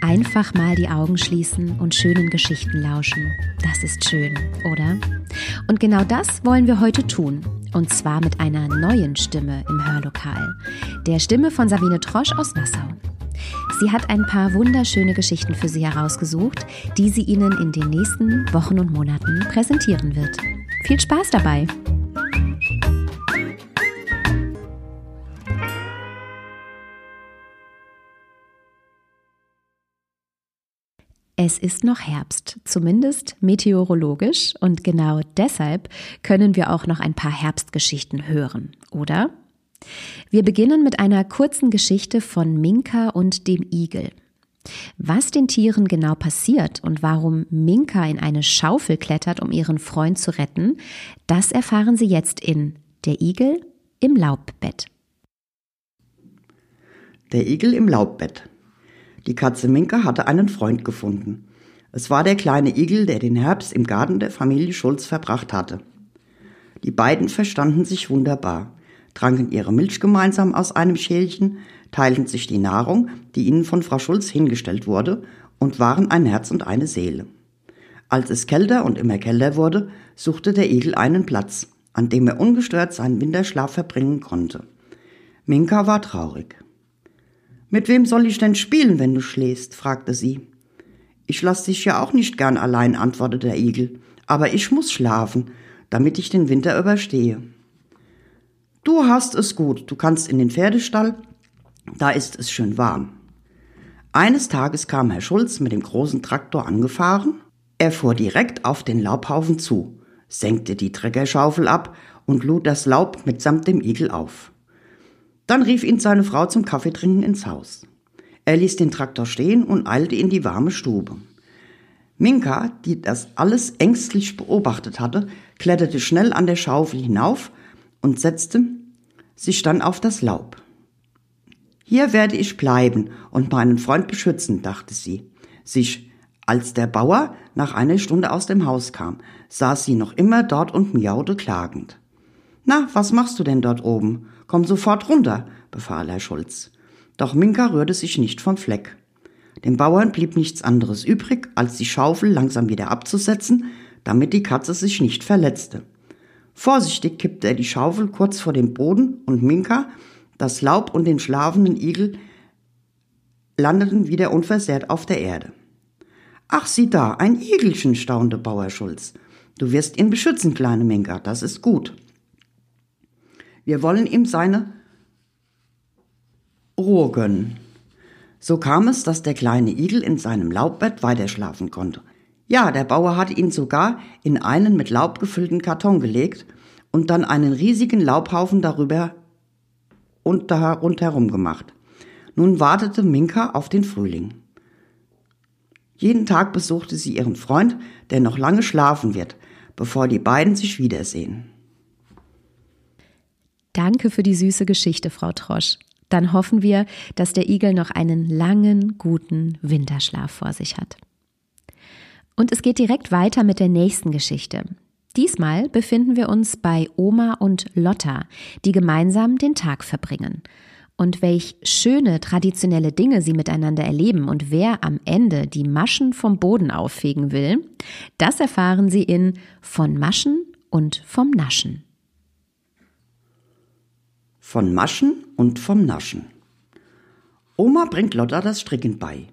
Einfach mal die Augen schließen und schönen Geschichten lauschen. Das ist schön, oder? Und genau das wollen wir heute tun. Und zwar mit einer neuen Stimme im Hörlokal. Der Stimme von Sabine Trosch aus Nassau. Sie hat ein paar wunderschöne Geschichten für Sie herausgesucht, die sie Ihnen in den nächsten Wochen und Monaten präsentieren wird. Viel Spaß dabei! Es ist noch Herbst, zumindest meteorologisch, und genau deshalb können wir auch noch ein paar Herbstgeschichten hören, oder? Wir beginnen mit einer kurzen Geschichte von Minka und dem Igel. Was den Tieren genau passiert und warum Minka in eine Schaufel klettert, um ihren Freund zu retten, das erfahren Sie jetzt in Der Igel im Laubbett. Der Igel im Laubbett. Die Katze Minka hatte einen Freund gefunden. Es war der kleine Igel, der den Herbst im Garten der Familie Schulz verbracht hatte. Die beiden verstanden sich wunderbar, tranken ihre Milch gemeinsam aus einem Schälchen, teilten sich die Nahrung, die ihnen von Frau Schulz hingestellt wurde, und waren ein Herz und eine Seele. Als es kälter und immer kälter wurde, suchte der Igel einen Platz, an dem er ungestört seinen Winterschlaf verbringen konnte. Minka war traurig. Mit wem soll ich denn spielen, wenn du schläfst? fragte sie. Ich lass dich ja auch nicht gern allein, antwortete der Igel. Aber ich muss schlafen, damit ich den Winter überstehe. Du hast es gut, du kannst in den Pferdestall, da ist es schön warm. Eines Tages kam Herr Schulz mit dem großen Traktor angefahren. Er fuhr direkt auf den Laubhaufen zu, senkte die Treckerschaufel ab und lud das Laub mitsamt dem Igel auf. Dann rief ihn seine Frau zum Kaffeetrinken ins Haus. Er ließ den Traktor stehen und eilte in die warme Stube. Minka, die das alles ängstlich beobachtet hatte, kletterte schnell an der Schaufel hinauf und setzte sich dann auf das Laub. Hier werde ich bleiben und meinen Freund beschützen, dachte sie. Sich, als der Bauer nach einer Stunde aus dem Haus kam, saß sie noch immer dort und miaute klagend. Na, was machst du denn dort oben? Komm sofort runter, befahl Herr Schulz. Doch Minka rührte sich nicht vom Fleck. Dem Bauern blieb nichts anderes übrig, als die Schaufel langsam wieder abzusetzen, damit die Katze sich nicht verletzte. Vorsichtig kippte er die Schaufel kurz vor dem Boden und Minka, das Laub und den schlafenden Igel landeten wieder unversehrt auf der Erde. Ach, sieh da, ein Igelchen, staunte Bauer Schulz. Du wirst ihn beschützen, kleine Minka, das ist gut. Wir wollen ihm seine Ruhe gönnen. So kam es, dass der kleine Igel in seinem Laubbett weiter schlafen konnte. Ja, der Bauer hatte ihn sogar in einen mit Laub gefüllten Karton gelegt und dann einen riesigen Laubhaufen darüber und da rundherum gemacht. Nun wartete Minka auf den Frühling. Jeden Tag besuchte sie ihren Freund, der noch lange schlafen wird, bevor die beiden sich wiedersehen. Danke für die süße Geschichte, Frau Trosch. Dann hoffen wir, dass der Igel noch einen langen, guten Winterschlaf vor sich hat. Und es geht direkt weiter mit der nächsten Geschichte. Diesmal befinden wir uns bei Oma und Lotta, die gemeinsam den Tag verbringen. Und welch schöne traditionelle Dinge sie miteinander erleben und wer am Ende die Maschen vom Boden auffegen will, das erfahren Sie in Von Maschen und vom Naschen von Maschen und vom Naschen. Oma bringt Lotta das Stricken bei.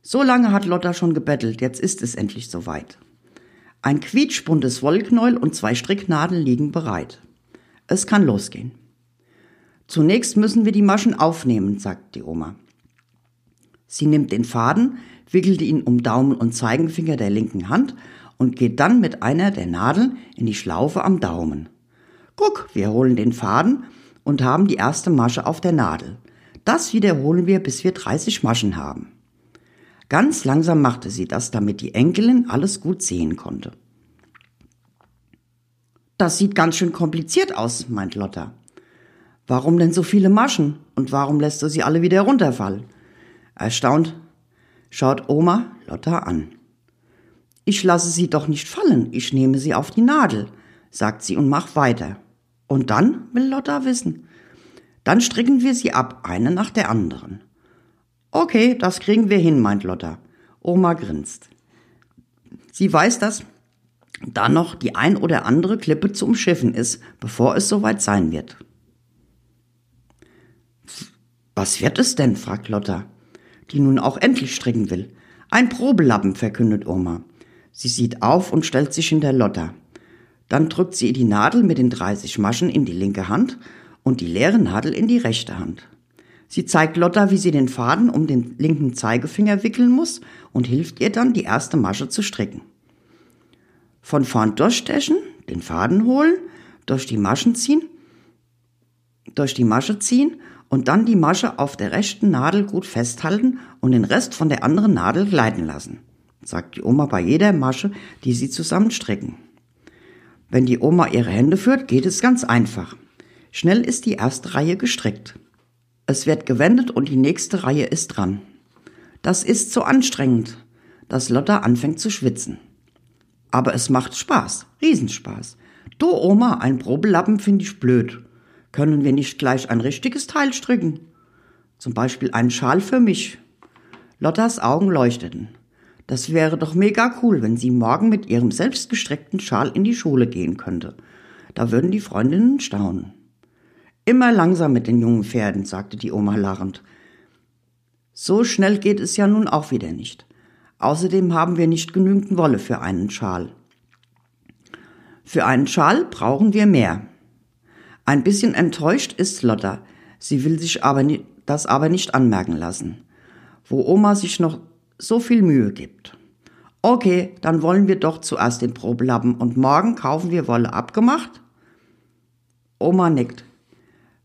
So lange hat Lotta schon gebettelt, jetzt ist es endlich soweit. Ein quietschbuntes Wollknäuel und zwei Stricknadeln liegen bereit. Es kann losgehen. Zunächst müssen wir die Maschen aufnehmen, sagt die Oma. Sie nimmt den Faden, wickelt ihn um Daumen und Zeigenfinger der linken Hand und geht dann mit einer der Nadeln in die Schlaufe am Daumen. Guck, wir holen den Faden und haben die erste Masche auf der Nadel. Das wiederholen wir, bis wir 30 Maschen haben. Ganz langsam machte sie das, damit die Enkelin alles gut sehen konnte. Das sieht ganz schön kompliziert aus, meint Lotta. Warum denn so viele Maschen? Und warum lässt du sie alle wieder runterfallen? Erstaunt schaut Oma Lotta an. Ich lasse sie doch nicht fallen, ich nehme sie auf die Nadel, sagt sie und macht weiter. Und dann, will Lotta wissen. Dann stricken wir sie ab, eine nach der anderen. Okay, das kriegen wir hin, meint Lotta. Oma grinst. Sie weiß, dass da noch die ein oder andere Klippe zu umschiffen ist, bevor es soweit sein wird. Was wird es denn? fragt Lotta, die nun auch endlich stricken will. Ein Probelappen, verkündet Oma. Sie sieht auf und stellt sich hinter Lotta. Dann drückt sie die Nadel mit den 30 Maschen in die linke Hand und die leere Nadel in die rechte Hand. Sie zeigt Lotta, wie sie den Faden um den linken Zeigefinger wickeln muss und hilft ihr dann, die erste Masche zu stricken. Von vorn durchstechen, den Faden holen, durch die Maschen ziehen, durch die Masche ziehen und dann die Masche auf der rechten Nadel gut festhalten und den Rest von der anderen Nadel gleiten lassen, sagt die Oma bei jeder Masche, die sie zusammenstricken. Wenn die Oma ihre Hände führt, geht es ganz einfach. Schnell ist die erste Reihe gestrickt. Es wird gewendet und die nächste Reihe ist dran. Das ist so anstrengend, dass Lotta anfängt zu schwitzen. Aber es macht Spaß, Riesenspaß. Du Oma, ein Probelappen finde ich blöd. Können wir nicht gleich ein richtiges Teil stricken? Zum Beispiel einen Schal für mich. Lottas Augen leuchteten. Das wäre doch mega cool, wenn sie morgen mit ihrem selbstgestrickten Schal in die Schule gehen könnte. Da würden die Freundinnen staunen. Immer langsam mit den jungen Pferden, sagte die Oma lachend. So schnell geht es ja nun auch wieder nicht. Außerdem haben wir nicht genügend Wolle für einen Schal. Für einen Schal brauchen wir mehr. Ein bisschen enttäuscht ist Lotta. Sie will sich aber das aber nicht anmerken lassen. Wo Oma sich noch so viel Mühe gibt. Okay, dann wollen wir doch zuerst den Probelappen und morgen kaufen wir Wolle abgemacht? Oma nickt.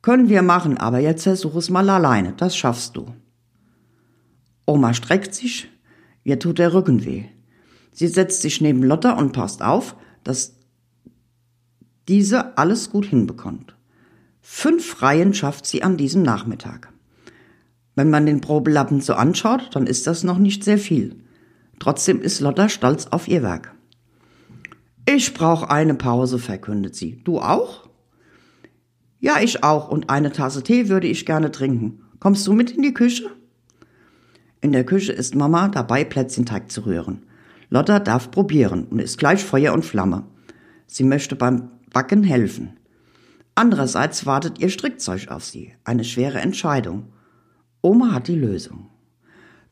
Können wir machen, aber jetzt versuch es mal alleine, das schaffst du. Oma streckt sich, ihr tut der Rücken weh. Sie setzt sich neben Lotta und passt auf, dass diese alles gut hinbekommt. Fünf Reihen schafft sie an diesem Nachmittag. Wenn man den Probelappen so anschaut, dann ist das noch nicht sehr viel. Trotzdem ist Lotta stolz auf ihr Werk. Ich brauche eine Pause, verkündet sie. Du auch? Ja, ich auch, und eine Tasse Tee würde ich gerne trinken. Kommst du mit in die Küche? In der Küche ist Mama dabei, Plätzchenteig zu rühren. Lotta darf probieren und ist gleich Feuer und Flamme. Sie möchte beim Backen helfen. Andererseits wartet ihr Strickzeug auf sie. Eine schwere Entscheidung. Oma hat die Lösung.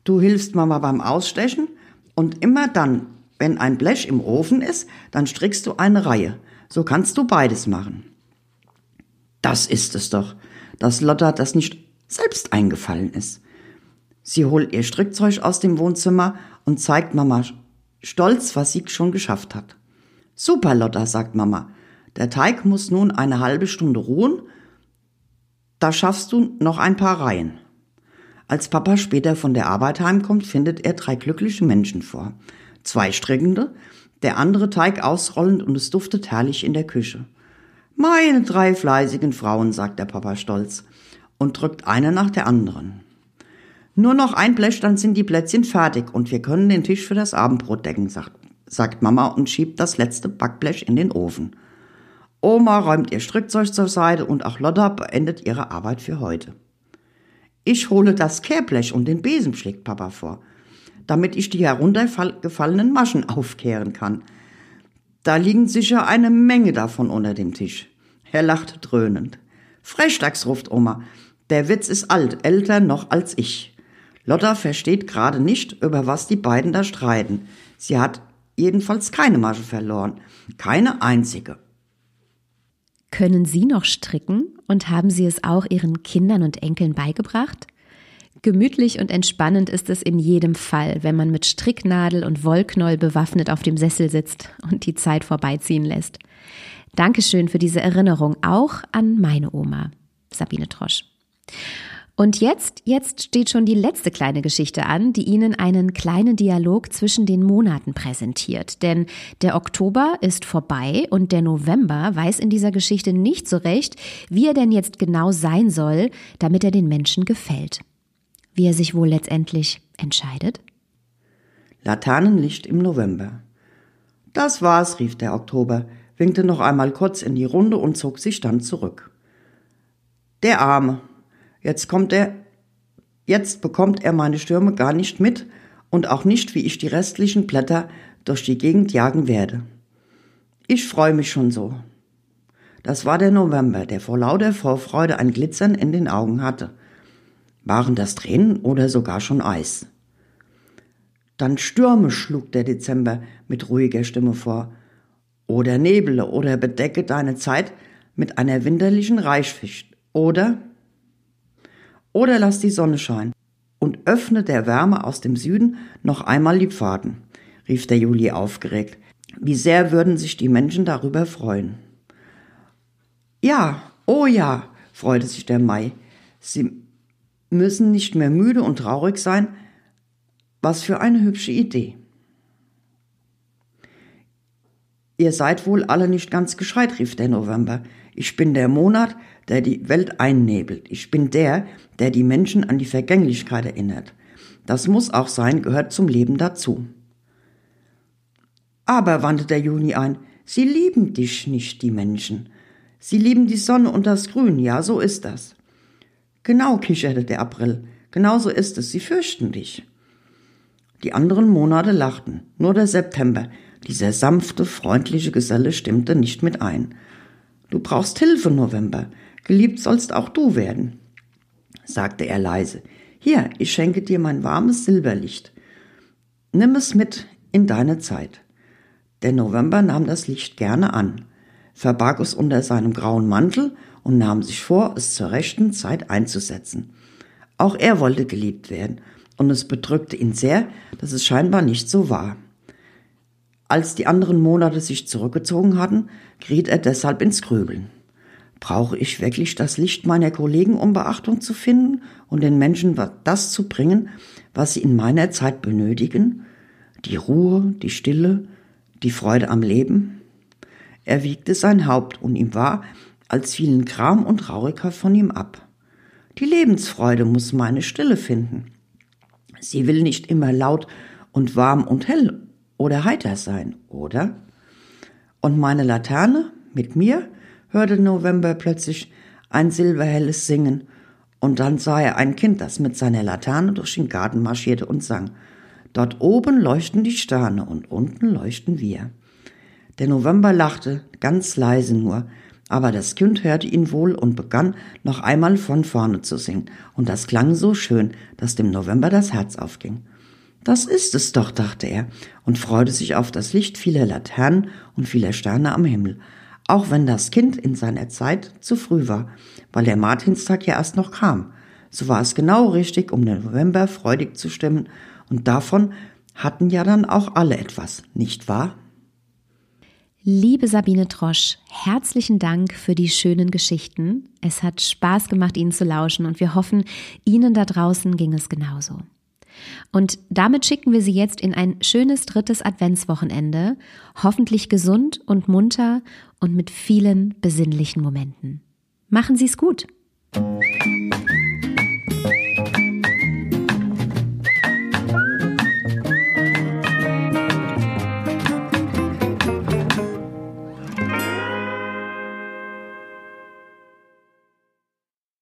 Du hilfst Mama beim Ausstechen und immer dann, wenn ein Blech im Ofen ist, dann strickst du eine Reihe. So kannst du beides machen. Das ist es doch, dass Lotta das nicht selbst eingefallen ist. Sie holt ihr Strickzeug aus dem Wohnzimmer und zeigt Mama stolz, was sie schon geschafft hat. Super, Lotta, sagt Mama. Der Teig muss nun eine halbe Stunde ruhen. Da schaffst du noch ein paar Reihen. Als Papa später von der Arbeit heimkommt, findet er drei glückliche Menschen vor. Zwei strickende, der andere Teig ausrollend und es duftet herrlich in der Küche. Meine drei fleißigen Frauen, sagt der Papa stolz und drückt eine nach der anderen. Nur noch ein Blech, dann sind die Plätzchen fertig und wir können den Tisch für das Abendbrot decken, sagt, sagt Mama und schiebt das letzte Backblech in den Ofen. Oma räumt ihr Strickzeug zur Seite und auch Lotta beendet ihre Arbeit für heute. Ich hole das Kehrblech und den Besen, schlägt Papa vor, damit ich die heruntergefallenen Maschen aufkehren kann. Da liegen sicher eine Menge davon unter dem Tisch. Er lacht dröhnend. Frechdachs, ruft Oma. Der Witz ist alt, älter noch als ich. Lotta versteht gerade nicht, über was die beiden da streiten. Sie hat jedenfalls keine Masche verloren. Keine einzige. Können Sie noch stricken und haben Sie es auch Ihren Kindern und Enkeln beigebracht? Gemütlich und entspannend ist es in jedem Fall, wenn man mit Stricknadel und Wollknoll bewaffnet auf dem Sessel sitzt und die Zeit vorbeiziehen lässt. Dankeschön für diese Erinnerung auch an meine Oma, Sabine Trosch. Und jetzt, jetzt steht schon die letzte kleine Geschichte an, die Ihnen einen kleinen Dialog zwischen den Monaten präsentiert. Denn der Oktober ist vorbei und der November weiß in dieser Geschichte nicht so recht, wie er denn jetzt genau sein soll, damit er den Menschen gefällt. Wie er sich wohl letztendlich entscheidet? Laternenlicht im November. Das war's, rief der Oktober, winkte noch einmal kurz in die Runde und zog sich dann zurück. Der Arme. Jetzt kommt er, jetzt bekommt er meine Stürme gar nicht mit und auch nicht, wie ich die restlichen Blätter durch die Gegend jagen werde. Ich freue mich schon so. Das war der November, der vor lauter Vorfreude ein Glitzern in den Augen hatte. Waren das Tränen oder sogar schon Eis? Dann Stürme, schlug der Dezember mit ruhiger Stimme vor. Oder Nebele oder bedecke deine Zeit mit einer winterlichen Reichficht. Oder? Oder lass die Sonne scheinen und öffne der Wärme aus dem Süden noch einmal die Pfaden, rief der Juli aufgeregt. Wie sehr würden sich die Menschen darüber freuen. Ja, oh ja, freute sich der Mai. Sie müssen nicht mehr müde und traurig sein, was für eine hübsche Idee. Ihr seid wohl alle nicht ganz gescheit, rief der November. Ich bin der Monat, der die Welt einnebelt. Ich bin der, der die Menschen an die Vergänglichkeit erinnert. Das muss auch sein, gehört zum Leben dazu. Aber, wandte der Juni ein, sie lieben dich nicht, die Menschen. Sie lieben die Sonne und das Grün, ja, so ist das. Genau, kicherte der April, genau so ist es, sie fürchten dich. Die anderen Monate lachten, nur der September, dieser sanfte, freundliche Geselle stimmte nicht mit ein. Du brauchst Hilfe, November, geliebt sollst auch du werden, sagte er leise. Hier, ich schenke dir mein warmes Silberlicht. Nimm es mit in deine Zeit. Der November nahm das Licht gerne an, verbarg es unter seinem grauen Mantel und nahm sich vor, es zur rechten Zeit einzusetzen. Auch er wollte geliebt werden und es bedrückte ihn sehr, dass es scheinbar nicht so war. Als die anderen Monate sich zurückgezogen hatten, geriet er deshalb ins Grübeln. Brauche ich wirklich das Licht meiner Kollegen, um Beachtung zu finden und den Menschen das zu bringen, was sie in meiner Zeit benötigen? Die Ruhe, die Stille, die Freude am Leben? Er wiegte sein Haupt und ihm war, als fielen Kram und Traurigkeit von ihm ab. Die Lebensfreude muss meine Stille finden. Sie will nicht immer laut und warm und hell oder heiter sein, oder? Und meine Laterne mit mir hörte November plötzlich ein silberhelles Singen, und dann sah er ein Kind, das mit seiner Laterne durch den Garten marschierte und sang. Dort oben leuchten die Sterne und unten leuchten wir. Der November lachte, ganz leise nur, aber das Kind hörte ihn wohl und begann noch einmal von vorne zu singen, und das klang so schön, dass dem November das Herz aufging. Das ist es doch, dachte er, und freute sich auf das Licht vieler Laternen und vieler Sterne am Himmel, auch wenn das Kind in seiner Zeit zu früh war, weil der Martinstag ja erst noch kam. So war es genau richtig, um den November freudig zu stimmen, und davon hatten ja dann auch alle etwas, nicht wahr? Liebe Sabine Trosch, herzlichen Dank für die schönen Geschichten. Es hat Spaß gemacht, Ihnen zu lauschen und wir hoffen, Ihnen da draußen ging es genauso. Und damit schicken wir Sie jetzt in ein schönes drittes Adventswochenende, hoffentlich gesund und munter und mit vielen besinnlichen Momenten. Machen Sie es gut!